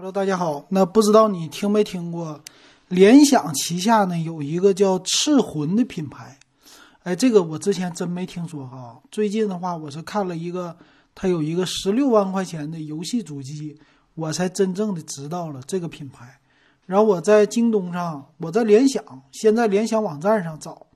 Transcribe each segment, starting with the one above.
Hello，大家好。那不知道你听没听过，联想旗下呢有一个叫赤魂的品牌。哎，这个我之前真没听说哈。最近的话，我是看了一个，它有一个十六万块钱的游戏主机，我才真正的知道了这个品牌。然后我在京东上，我在联想，先在联想网站上找，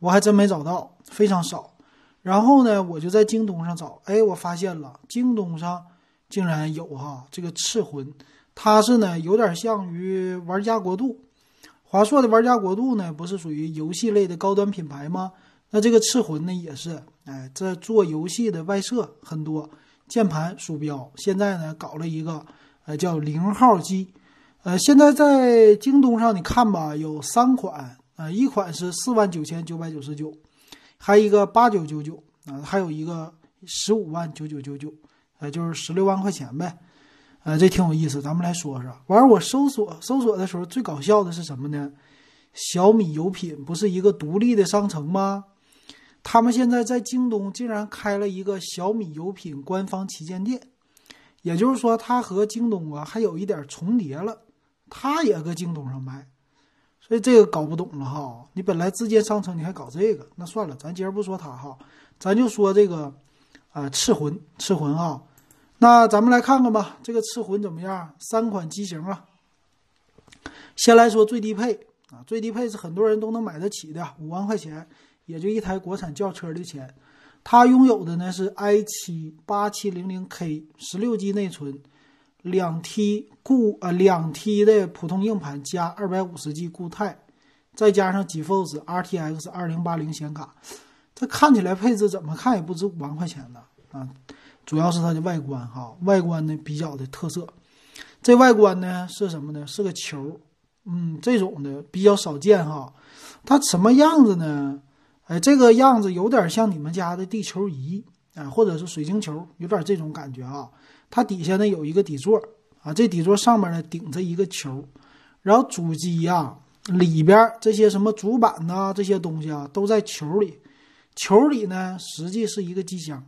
我还真没找到，非常少。然后呢，我就在京东上找，哎，我发现了京东上。竟然有哈这个赤魂，它是呢有点像于玩家国度，华硕的玩家国度呢不是属于游戏类的高端品牌吗？那这个赤魂呢也是，哎，这做游戏的外设很多，键盘、鼠标，现在呢搞了一个，呃叫零号机，呃现在在京东上你看吧，有三款，啊一款是四万九千九百九十九，还一个八九九九，啊还有一个十五万九九九九。呃，就是十六万块钱呗，呃，这挺有意思，咱们来说说。完儿，我搜索搜索的时候，最搞笑的是什么呢？小米有品不是一个独立的商城吗？他们现在在京东竟然开了一个小米有品官方旗舰店，也就是说，它和京东啊还有一点重叠了，它也搁京东上卖，所以这个搞不懂了哈。你本来自建商城，你还搞这个，那算了，咱今儿不说它哈，咱就说这个。啊，赤魂，赤魂啊，那咱们来看看吧，这个赤魂怎么样？三款机型啊，先来说最低配啊，最低配是很多人都能买得起的，五万块钱，也就一台国产轿车的钱。它拥有的呢是 i7 八七零零 K，十六 G 内存，两 T 固啊两 T 的普通硬盘加二百五十 G 固态，再加上 GeForce RTX 二零八零显卡。这看起来配置怎么看也不值五万块钱呢啊！主要是它的外观哈，外观呢比较的特色。这外观呢是什么呢？是个球，嗯，这种的比较少见哈。它什么样子呢？哎，这个样子有点像你们家的地球仪啊，或者是水晶球，有点这种感觉啊。它底下呢有一个底座啊，这底座上面呢顶着一个球，然后主机呀里边这些什么主板呐这些东西啊都在球里。球里呢，实际是一个机箱，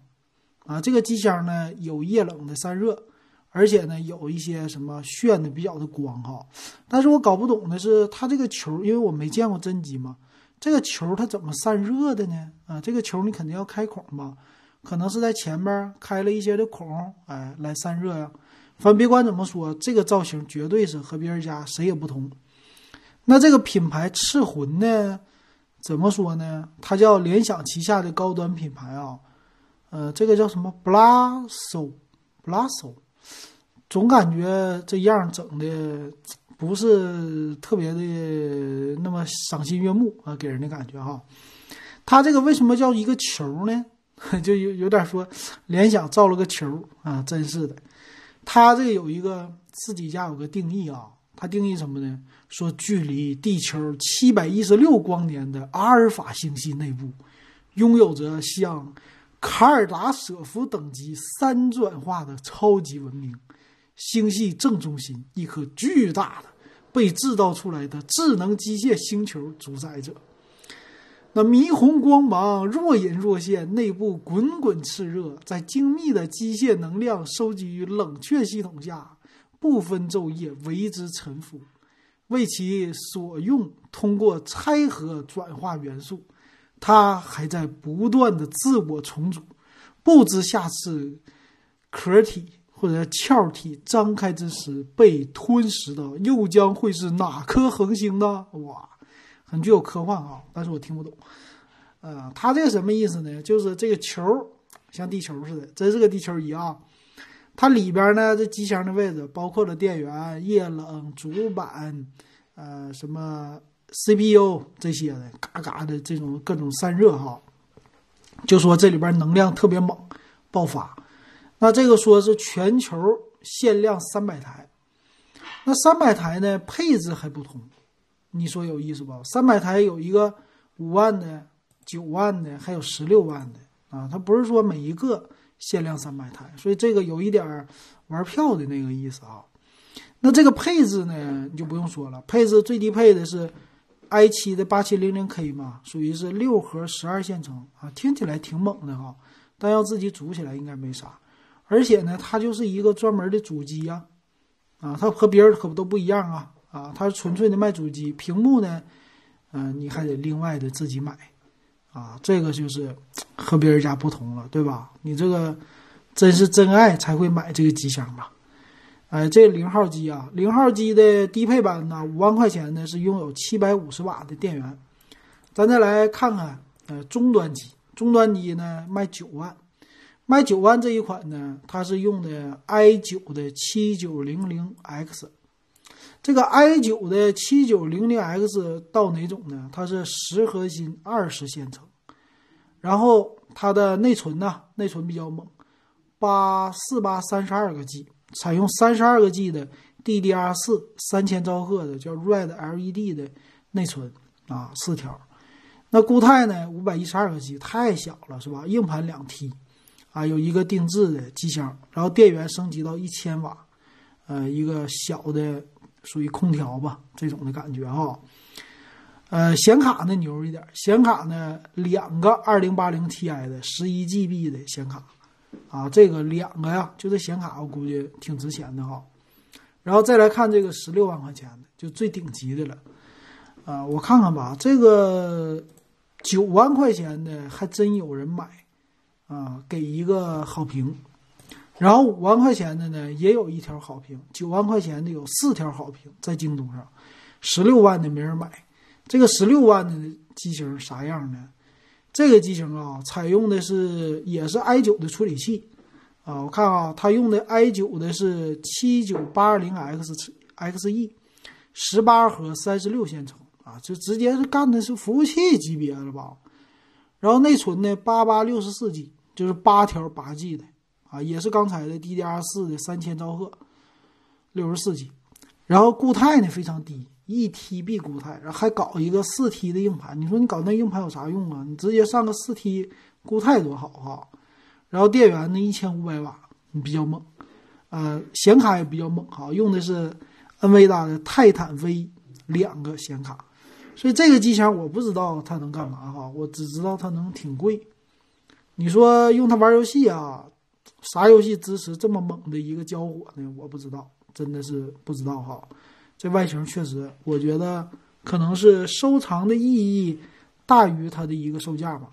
啊，这个机箱呢有液冷的散热，而且呢有一些什么炫的比较的光哈。但是我搞不懂的是，它这个球，因为我没见过真机嘛，这个球它怎么散热的呢？啊，这个球你肯定要开孔吧？可能是在前边开了一些的孔，哎，来散热呀。反正别管怎么说，这个造型绝对是和别人家谁也不同。那这个品牌赤魂呢？怎么说呢？它叫联想旗下的高端品牌啊，呃，这个叫什么 b l a s o b l a s o 总感觉这样整的不是特别的那么赏心悦目啊，给人的感觉哈。它这个为什么叫一个球呢？就有有点说联想造了个球啊，真是的。它这有一个自己家有个定义啊。它定义什么呢？说距离地球七百一十六光年的阿尔法星系内部，拥有着像卡尔达舍夫等级三转化的超级文明。星系正中心，一颗巨大的被制造出来的智能机械星球主宰着。那霓虹光芒若隐若现，内部滚滚炽热，在精密的机械能量收集于冷却系统下。不分昼夜为之臣服，为其所用。通过拆合转化元素，它还在不断的自我重组。不知下次壳体或者壳体张开之时被吞噬的又将会是哪颗恒星呢？哇，很具有科幻啊！但是我听不懂。呃，它这个什么意思呢？就是这个球像地球似的，真是个地球仪啊。它里边呢，这机箱的位置包括了电源、液冷、主板，呃，什么 CPU 这些的，嘎嘎的这种各种散热哈。就说这里边能量特别猛，爆发。那这个说是全球限量三百台，那三百台呢配置还不同，你说有意思不？三百台有一个五万的、九万的，还有十六万的啊，它不是说每一个。限量三百台，所以这个有一点玩票的那个意思啊。那这个配置呢，你就不用说了，配置最低配的是 i7 的八七零零 K 嘛，属于是六核十二线程啊，听起来挺猛的哈。但要自己组起来应该没啥。而且呢，它就是一个专门的主机呀，啊，它和别人可不都不一样啊啊，它是纯粹的卖主机，屏幕呢，嗯，你还得另外的自己买，啊，这个就是和别人家不同了，对吧？你这个真是真爱才会买这个机箱吧？哎，这零号机啊，零号机的低配版呢，五万块钱呢是拥有七百五十瓦的电源。咱再来看看，呃，中端机，中端机呢卖九万，卖九万这一款呢，它是用的 i 九的七九零零 X。这个 i 九的七九零零 X 到哪种呢？它是十核心二十线程，然后它的内存呢，内存比较猛，八四八三十二个 G。采用三十二个 G 的 DDR 四三千兆赫的叫 Red LED 的内存啊，四条。那固态呢，五百一十二个 G 太小了是吧？硬盘两 T 啊，有一个定制的机箱，然后电源升级到一千瓦，呃，一个小的属于空调吧这种的感觉哈。呃，显卡呢牛一点，显卡呢两个二零八零 Ti 的十一 GB 的显卡。啊，这个两个呀，就这显卡，我估计挺值钱的哈。然后再来看这个十六万块钱的，就最顶级的了。啊，我看看吧，这个九万块钱的还真有人买，啊，给一个好评。然后五万块钱的呢，也有一条好评。九万块钱的有四条好评，在京东上。十六万的没人买。这个十六万的机型啥样呢？这个机型啊，采用的是也是 i 九的处理器，啊，我看啊，它用的 i 九的是七九八二零 x xe，十八核三十六线程啊，就直接是干的是服务器级别了吧？然后内存呢，八八六十四 G，就是八条八 G 的也是刚才的 DDR 四的三千兆赫，六十四 G，然后固态呢非常低。一 TB 固态，然后还搞一个四 T 的硬盘，你说你搞那硬盘有啥用啊？你直接上个四 T 固态多好哈！然后电源呢一千五百瓦，你比较猛。呃，显卡也比较猛哈，用的是 NVIDIA 的泰坦 V 两个显卡，所以这个机箱我不知道它能干嘛哈，我只知道它能挺贵。你说用它玩游戏啊？啥游戏支持这么猛的一个交火呢？我不知道，真的是不知道哈。这外形确实，我觉得可能是收藏的意义大于它的一个售价吧。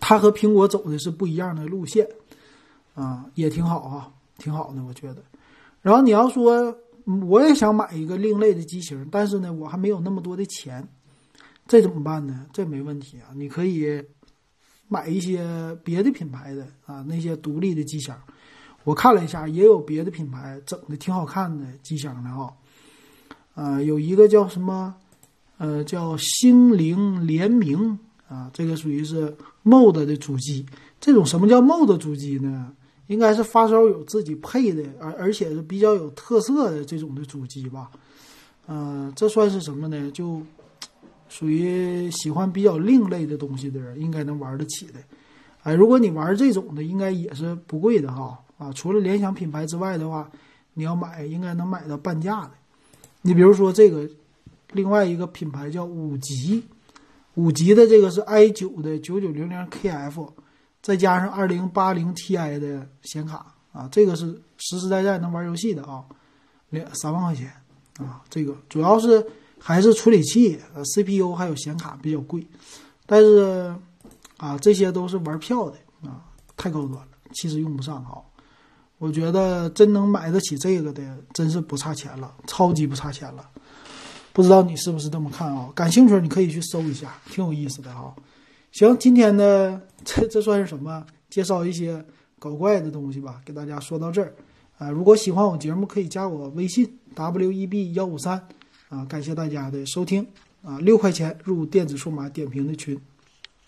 它和苹果走的是不一样的路线，啊，也挺好啊，挺好的，我觉得。然后你要说我也想买一个另类的机型，但是呢，我还没有那么多的钱，这怎么办呢？这没问题啊，你可以买一些别的品牌的啊，那些独立的机箱。我看了一下，也有别的品牌整的挺好看的机箱的哈。呃，有一个叫什么，呃，叫星灵联名啊，这个属于是 MOD 的主机。这种什么叫 MOD 主机呢？应该是发烧友自己配的，而而且是比较有特色的这种的主机吧。呃，这算是什么呢？就属于喜欢比较另类的东西的人，应该能玩得起的。哎，如果你玩这种的，应该也是不贵的哈。啊，除了联想品牌之外的话，你要买应该能买到半价的。你比如说这个，另外一个品牌叫五级，五级的这个是 i 九的九九零零 KF，再加上二零八零 Ti 的显卡啊，这个是实实在在能玩游戏的啊，两三万块钱啊，这个主要是还是处理器、呃 CPU 还有显卡比较贵，但是啊这些都是玩票的啊，太高端了，其实用不上哈。我觉得真能买得起这个的，真是不差钱了，超级不差钱了。不知道你是不是这么看啊？感兴趣你可以去搜一下，挺有意思的哈。行，今天呢，这这算是什么？介绍一些搞怪的东西吧，给大家说到这儿。啊，如果喜欢我节目，可以加我微信 w e b 幺五三。啊，感谢大家的收听。啊，六块钱入电子数码点评的群。